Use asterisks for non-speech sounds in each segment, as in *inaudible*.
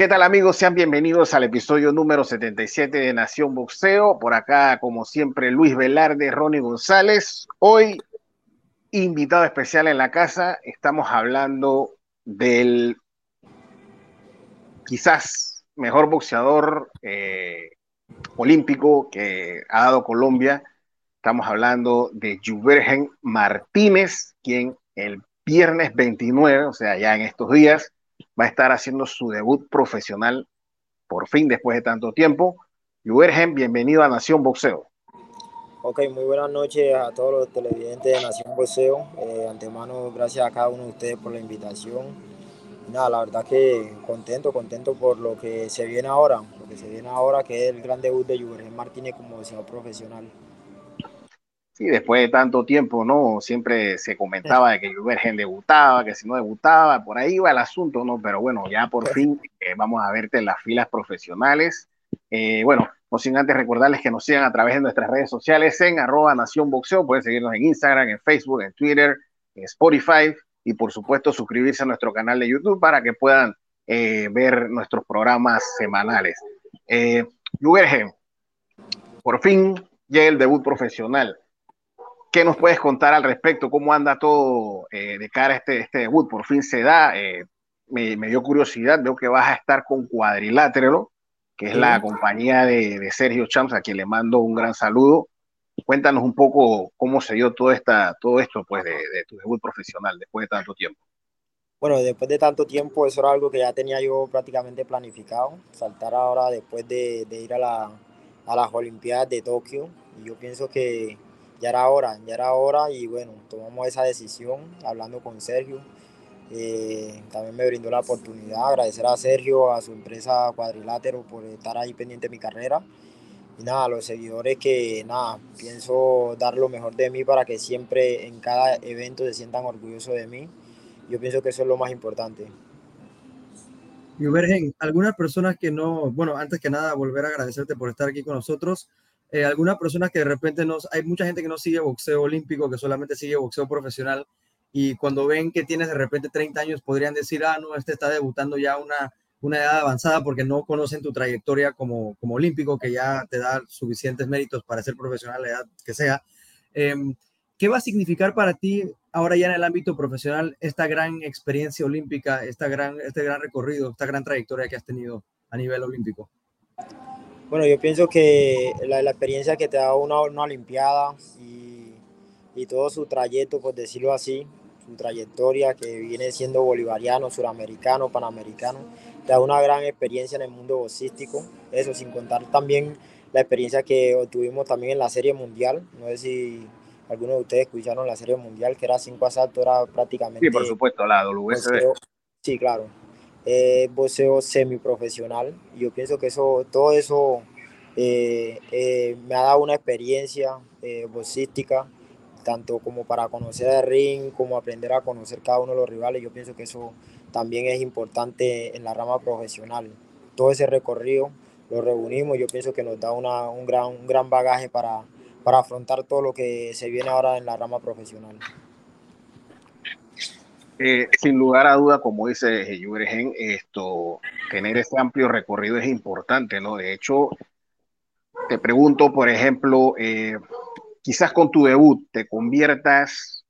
¿Qué tal amigos? Sean bienvenidos al episodio número 77 de Nación Boxeo. Por acá, como siempre, Luis Velarde, Ronnie González. Hoy, invitado especial en la casa, estamos hablando del quizás mejor boxeador eh, olímpico que ha dado Colombia. Estamos hablando de Juvergen Martínez, quien el viernes 29, o sea, ya en estos días, va a estar haciendo su debut profesional por fin después de tanto tiempo. Juvergen, bienvenido a Nación Boxeo. Ok, muy buenas noches a todos los televidentes de Nación Boxeo. Eh, antemano, gracias a cada uno de ustedes por la invitación. nada, la verdad que contento, contento por lo que se viene ahora, lo que se viene ahora, que es el gran debut de Juvergen Martínez como boxeador profesional. Sí, después de tanto tiempo, ¿no? Siempre se comentaba de que Juvergen debutaba, que si no debutaba, por ahí va el asunto, ¿no? Pero bueno, ya por fin eh, vamos a verte en las filas profesionales. Eh, bueno, no sin antes recordarles que nos sigan a través de nuestras redes sociales en arroba Nación Boxeo. Pueden seguirnos en Instagram, en Facebook, en Twitter, en Spotify y por supuesto suscribirse a nuestro canal de YouTube para que puedan eh, ver nuestros programas semanales. Eh, por fin llega el debut profesional. ¿Qué nos puedes contar al respecto? ¿Cómo anda todo eh, de cara a este, este debut? Por fin se da. Eh, me, dio curiosidad, veo que vas a estar con Cuadrilátero, que es la compañía de, Sergio Champs, a quien le mando un gran saludo. Cuéntanos un poco cómo se dio todo, esta, todo esto pues, de, tu debut profesional después de tanto tiempo. Bueno, después de tanto tiempo, eso era algo que ya tenía yo prácticamente planificado, saltar ahora después de, de ir a, la, a las Olimpiadas de Tokio. Y yo pienso que ya era hora, ya era hora y bueno, tomamos esa decisión hablando con Sergio. Eh, también me brindó la oportunidad, agradecer a Sergio, a su empresa Cuadrilátero por estar ahí pendiente de mi carrera. Y nada, a los seguidores que nada, pienso dar lo mejor de mí para que siempre en cada evento se sientan orgullosos de mí. Yo pienso que eso es lo más importante. Y Vergen, algunas personas que no, bueno, antes que nada, volver a agradecerte por estar aquí con nosotros eh, algunas personas que de repente no, hay mucha gente que no sigue boxeo olímpico, que solamente sigue boxeo profesional y cuando ven que tienes de repente 30 años podrían decir, ah, no, este está debutando ya una, una edad avanzada porque no conocen tu trayectoria como, como olímpico, que ya te da suficientes méritos para ser profesional, la edad que sea. Em, ¿Qué va a significar para ti ahora ya en el ámbito profesional esta gran experiencia olímpica, esta gran, este gran recorrido, esta gran trayectoria que has tenido a nivel olímpico? Bueno, yo pienso que la, experiencia que te da una, una Olimpiada y, y, todo su trayecto, por decirlo así, su trayectoria que viene siendo bolivariano, suramericano, panamericano, te da una gran experiencia en el mundo boxístico. Eso sin contar también la experiencia que obtuvimos también en la Serie Mundial. No sé si algunos de ustedes escucharon la Serie Mundial, que era cinco asaltos, era prácticamente... Sí, por supuesto, la WSD. Sí, claro eh, boxeo semiprofesional. Yo pienso que eso, todo eso eh, eh, me ha dado una experiencia eh, boxística, tanto como para conocer el ring, como aprender a conocer cada uno de los rivales. Yo pienso que eso también es importante en la rama profesional. Todo ese recorrido lo reunimos, yo pienso que nos da una, un, gran, un gran bagaje para, para afrontar todo lo que se viene ahora en la rama profesional. Eh, sin lugar a duda, como dice Yubergen, esto, tener ese amplio recorrido es importante, ¿no? De hecho, te pregunto, por ejemplo, eh, quizás con tu debut te conviertas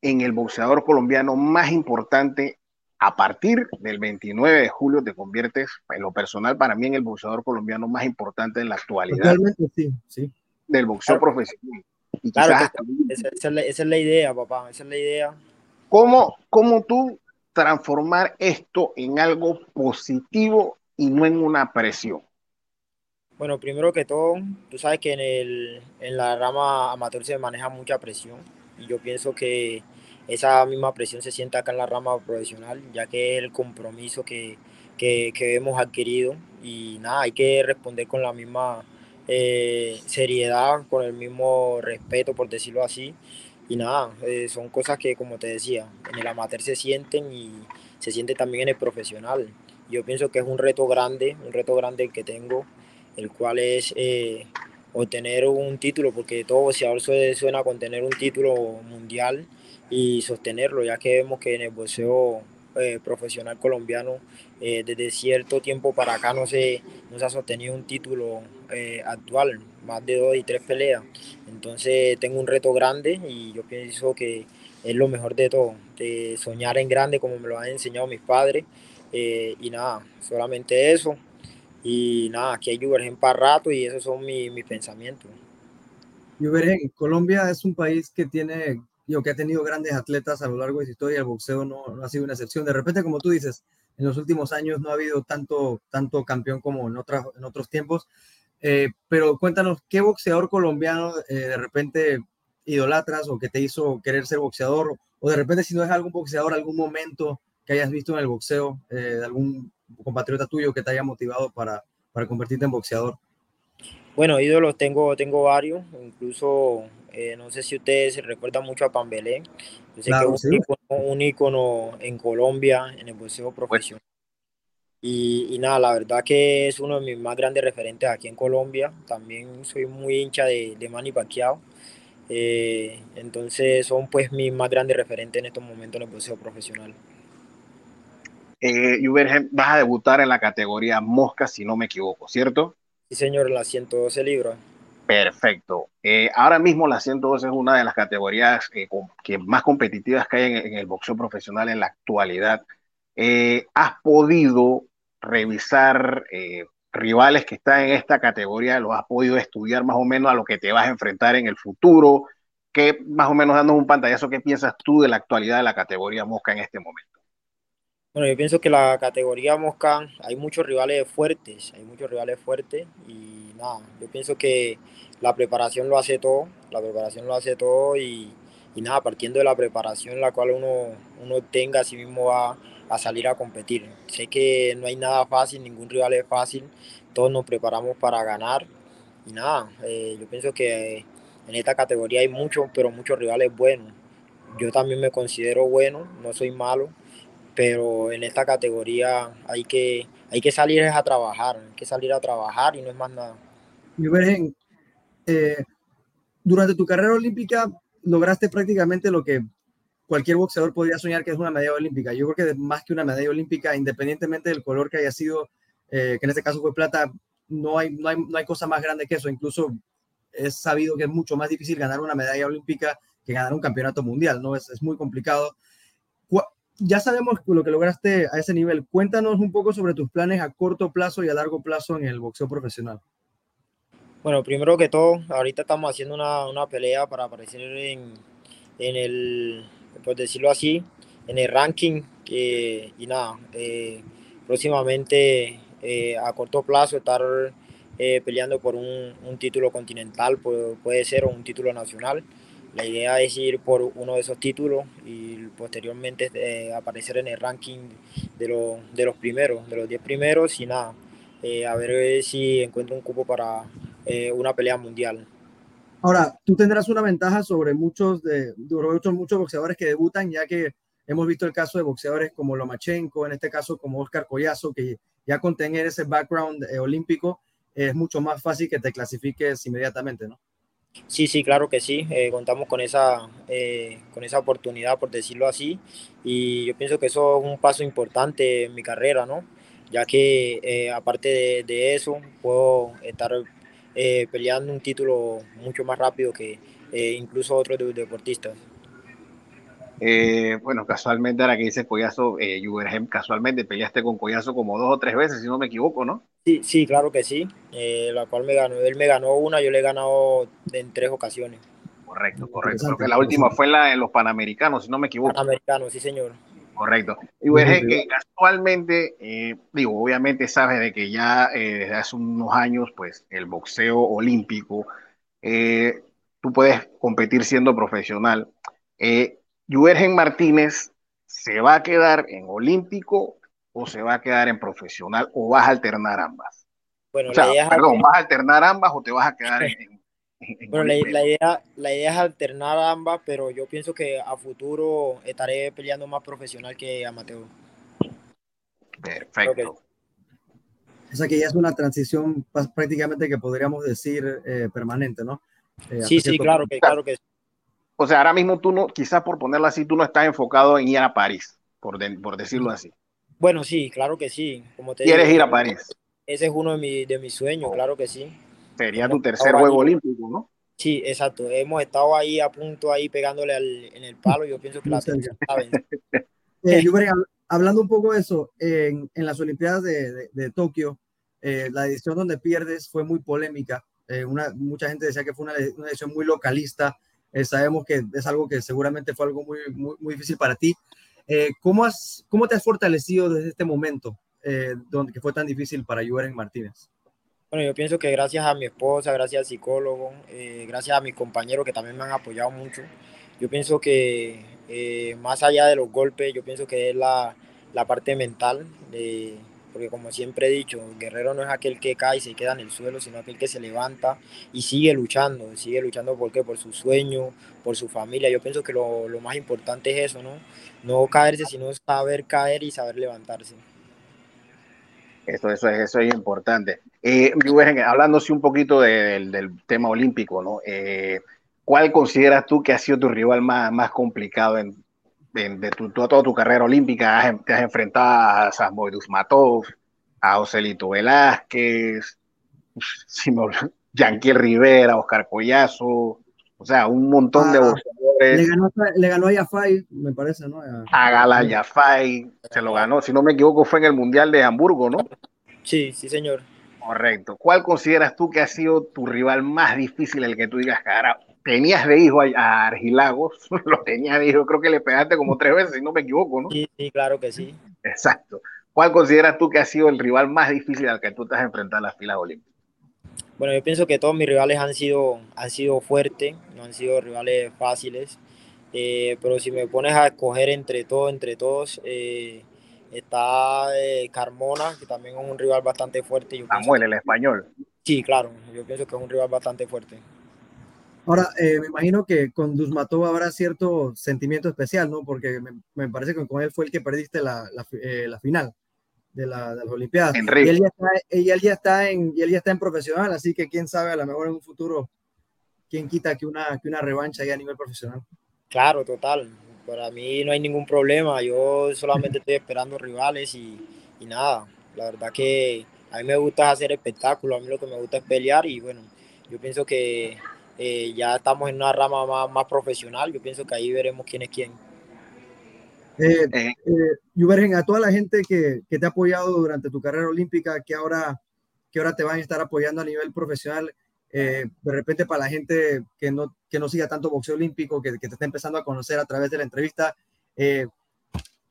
en el boxeador colombiano más importante a partir del 29 de julio te conviertes, en lo personal, para mí, en el boxeador colombiano más importante en la actualidad. sí, sí. Del boxeo profesional. esa, esa, es la idea, papá, esa es la idea ¿Cómo, ¿Cómo tú transformar esto en algo positivo y no en una presión? Bueno, primero que todo, tú sabes que en, el, en la rama amateur se maneja mucha presión y yo pienso que esa misma presión se siente acá en la rama profesional, ya que es el compromiso que, que, que hemos adquirido y nada, hay que responder con la misma eh, seriedad, con el mismo respeto, por decirlo así, y nada, eh, son cosas que como te decía, en el amateur se sienten y se siente también en el profesional. Yo pienso que es un reto grande, un reto grande el que tengo, el cual es eh, obtener un título, porque todo boxeador suena con tener un título mundial y sostenerlo, ya que vemos que en el boxeo eh, profesional colombiano, desde cierto tiempo para acá no se, no se ha sostenido un título actual, más de dos y tres peleas. Entonces tengo un reto grande y yo pienso que es lo mejor de todo, de soñar en grande como me lo han enseñado mis padres. y nada, solamente eso. Y nada, aquí hay Juvergen para rato y esos son mis, pensamientos. Juvergen, Colombia es un país que tiene yo que ha tenido grandes atletas a lo largo de su historia, el boxeo no, ha sido una excepción. De repente, como tú dices, en los últimos años no ha habido tanto, tanto campeón como en, otras, en otros tiempos. Eh, pero cuéntanos, ¿qué boxeador colombiano eh, de repente idolatras o que te hizo querer ser boxeador? O de repente, si no es algún boxeador, algún momento que hayas visto en el boxeo eh, de algún compatriota tuyo que te haya motivado para, para convertirte en boxeador. Bueno, ídolos tengo, tengo varios, incluso eh, no sé si ustedes se recuerdan mucho a Pambelé. Yo sé que es un, ícono, en Colombia en el boxeo profesional. Y, nada, la verdad que es uno de mis más grandes referentes aquí en Colombia. También soy muy hincha de, de Manny Pacquiao. Eh, entonces son pues mis más grandes referentes en estos momentos en el boxeo profesional. Eh, vas a debutar en la categoría mosca, si no me equivoco, ¿cierto? Sí, señor, la 112 libras. Perfecto. Eh, ahora mismo la 112 es una de las categorías eh, que más competitivas que hay en, el boxeo profesional en la actualidad. Eh, ¿Has podido revisar rivales que están en esta categoría? ¿Lo has podido estudiar más o menos a lo que te vas a enfrentar en el futuro? ¿Qué, más o menos dando un pantallazo, qué piensas tú de la actualidad de la categoría mosca en este momento? Bueno, yo pienso que la categoría Mosca hay muchos rivales fuertes, hay muchos rivales fuertes y nada, yo pienso que la preparación lo hace todo, la preparación lo hace todo y, y nada, partiendo de la preparación la cual uno, uno tenga, así mismo va a salir a competir. Sé que no hay nada fácil, ningún rival es fácil, todos nos preparamos para ganar y nada, eh, yo pienso que en esta categoría hay muchos, pero muchos rivales buenos. Yo también me considero bueno, no soy malo pero en esta categoría hay que, hay que salir a trabajar, hay que salir a trabajar y no es más nada. Y eh, durante tu carrera olímpica lograste prácticamente lo que cualquier boxeador podría soñar que es una medalla olímpica. Yo creo que más que una medalla olímpica, independientemente del color que haya sido, eh, que en este caso fue plata, no hay, no, hay, no hay cosa más grande que eso. Incluso es sabido que es mucho más difícil ganar una medalla olímpica que ganar un campeonato mundial, ¿no? Es, es muy complicado ya sabemos lo que lograste a ese nivel. Cuéntanos un poco sobre tus planes a corto plazo y a largo plazo en el boxeo profesional. Bueno, primero que todo, ahorita estamos haciendo una, una pelea para aparecer en, en, el, por decirlo así, en el ranking. y nada, eh, próximamente eh, a corto plazo estar eh, peleando por un, título continental, puede, ser, o un título nacional. La idea es ir por uno de esos títulos y posteriormente aparecer en el ranking de, de los primeros, de los 10 primeros y nada, a ver si encuentro un cupo para una pelea mundial. Ahora, tú tendrás una ventaja sobre muchos, de, muchos, muchos boxeadores que debutan, ya que hemos visto el caso de boxeadores como Lomachenko, en este caso como Oscar Collazo, que ya con tener ese background olímpico es mucho más fácil que te clasifiques inmediatamente, ¿no? Sí, sí, claro que sí. Eh, contamos con esa, eh, con esa oportunidad, por decirlo así. Y yo pienso que eso es un paso importante en mi carrera, ¿no? Ya que eh, aparte de, eso, puedo estar peleando un título mucho más rápido que incluso otros deportistas. bueno, casualmente ahora que dices Collazo, eh, casualmente peleaste con Collazo como dos o tres veces, si no me equivoco, ¿no? Sí, sí, claro que sí. Eh, la cual me ganó. Él me ganó una, yo le he ganado en tres ocasiones. Correcto, correcto. Creo que la última fue la, en los Panamericanos, si no me equivoco. Panamericanos, sí, señor. Correcto. Y bueno, que casualmente, eh, digo, obviamente sabes de que ya eh, desde hace unos años, pues el boxeo olímpico, tú puedes competir siendo profesional. Eh, Martínez se va a quedar en olímpico o se va a quedar en profesional o vas a alternar ambas? Bueno, perdón, ¿vas a alternar ambas o te vas a quedar *laughs* en... bueno, la, idea, la idea es alternar ambas, pero yo pienso que a futuro estaré peleando más profesional que amateur. Perfecto. O sea que ya es una transición prácticamente que podríamos decir eh, permanente, ¿no? Eh, sí, sí, claro que, claro que O sea, ahora mismo tú no, quizás por ponerlo así, tú no estás enfocado en ir a París por, por decirlo así. Bueno, sí, claro que sí. Como te ¿Quieres ir a París? Ese es uno de, mi, de mis sueños, oh. claro que sí. Sería tu tercer juego olímpico, ¿no? Sí, exacto. Hemos estado ahí a punto, ahí pegándole al, en el palo. Yo pienso que la *laughs* eh, hablando un poco de eso, en, en las Olimpiadas de, de, Tokio, eh, la edición donde pierdes fue muy polémica. Eh, una, mucha gente decía que fue una, una edición muy localista. sabemos que es algo que seguramente fue algo muy, muy, muy difícil para ti. ¿cómo, has, ¿Cómo te has fortalecido desde este momento donde que fue tan difícil para Jürgen Martínez? Bueno, yo pienso que gracias a mi esposa, gracias al psicólogo, eh, gracias a mis compañeros que también me han apoyado mucho, yo pienso que eh, más allá de los golpes, yo pienso que es la, la parte mental, porque como siempre he dicho, el guerrero no es aquel que cae y se queda en el suelo, sino aquel que se levanta y sigue luchando, sigue luchando ¿por qué? por su sueño, por su familia. Yo pienso que lo, lo más importante es eso, ¿no? No caerse, sino saber caer y saber levantarse. Eso, eso, es, eso es importante. Eh, hablando un poquito del tema olímpico, ¿no? Eh, ¿Cuál consideras tú que ha sido tu rival más, más complicado en, de tu, toda tu carrera olímpica? Te has enfrentado a Sasmoy Matov, a Joselito Velázquez, Yanquiel Rivera, Oscar Collazo, o sea, un montón de ah, boxeadores. Le ganó, le ganó a Yafai, me parece, ¿no? A, a Gala Yafai, se lo ganó, si no me equivoco, fue en el Mundial de Hamburgo, ¿no? Sí, sí, señor. Correcto. ¿Cuál consideras tú que ha sido tu rival más difícil, el que tú digas, cara, tenías de hijo a, Argilagos, *laughs* lo tenías de hijo, creo que le pegaste como tres veces, si no me equivoco, ¿no? Sí, sí, claro que sí. Exacto. ¿Cuál consideras tú que ha sido el rival más difícil al que tú te has enfrentado en las filas olímpicas? Bueno, yo pienso que todos mis rivales han sido, han sido fuertes, no han sido rivales fáciles, eh, pero si me pones a escoger entre todos, entre todos, eh, Está eh, Carmona, que también es un rival bastante fuerte. Samuel, el español. Sí, claro, yo pienso que es un rival bastante fuerte. Ahora, eh, me imagino que con Dusmatov habrá cierto sentimiento especial, ¿no? Porque me, parece que con él fue el que perdiste la, la, eh, final de, la, de, las Olimpiadas. Y él, ya está, y él, ya está en, y él ya está en profesional, así que quién sabe, a lo mejor en un futuro, quién quita que una, que una revancha ya a nivel profesional. Claro, total. Para mí no hay ningún problema, yo solamente estoy esperando rivales y, y nada, la verdad que a mí me gusta hacer espectáculos, a mí lo que me gusta es pelear y bueno, yo pienso que eh, ya estamos en una rama más, más, profesional, yo pienso que ahí veremos quién es quién. Eh, eh, a toda la gente que, que, te ha apoyado durante tu carrera olímpica, que ahora, que ahora te van a estar apoyando a nivel profesional, eh, de repente para la gente que no, que no siga tanto boxeo olímpico, que, que te está empezando a conocer a través de la entrevista, eh,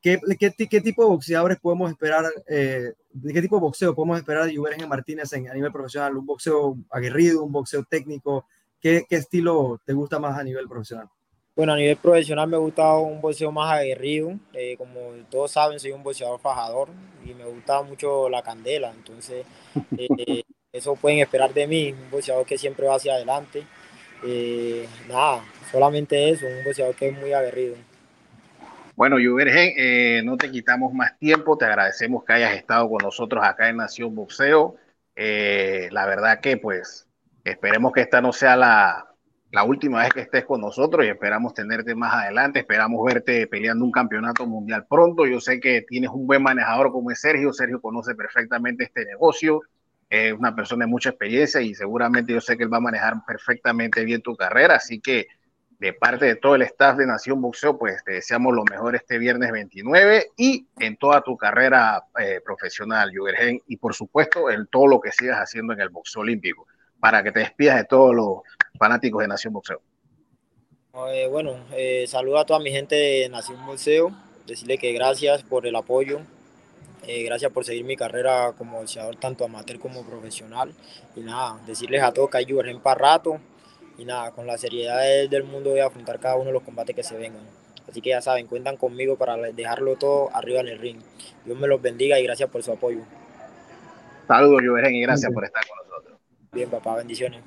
¿qué, qué, qué, tipo de boxeadores podemos esperar, eh, de qué tipo de boxeo podemos esperar de Juventus Martínez en, a nivel profesional? ¿Un boxeo aguerrido, un boxeo técnico? ¿Qué, ¿Qué estilo te gusta más a nivel profesional? Bueno, a nivel profesional me gusta un boxeo más aguerrido. como todos saben, soy un boxeador fajador y me gusta mucho la candela. Entonces, eh, eso pueden esperar de mí, un boxeador que siempre va hacia adelante. Eh, nada, solamente eso, un boxeador que es muy aguerrido. Bueno, Juvergen, eh, no te quitamos más tiempo, te agradecemos que hayas estado con nosotros acá en Nación Boxeo. Eh, la verdad que pues esperemos que esta no sea la, la última vez que estés con nosotros y esperamos tenerte más adelante, esperamos verte peleando un campeonato mundial pronto. Yo sé que tienes un buen manejador como es Sergio, Sergio conoce perfectamente este negocio, es una persona de mucha experiencia y seguramente yo sé que él va a manejar perfectamente bien tu carrera, así que de parte de todo el staff de Nación Boxeo, pues te deseamos lo mejor este viernes 29 y en toda tu carrera eh, profesional, Jugergen, y por supuesto en todo lo que sigas haciendo en el boxeo olímpico, para que te despidas de todos los fanáticos de Nación Boxeo. Eh, bueno, eh, saludo a toda mi gente de Nación Boxeo, decirle que gracias por el apoyo, eh, gracias por seguir mi carrera como boxeador, tanto amateur como profesional. Y nada, decirles a todos que hay en para rato. Y nada, con la seriedad del mundo voy a afrontar cada uno de los combates que se vengan. Así que ya saben, cuentan conmigo para dejarlo todo arriba en el ring. Dios me los bendiga y gracias por su apoyo. Saludos, Juvergen, y gracias por estar con nosotros. Bien, papá, bendiciones.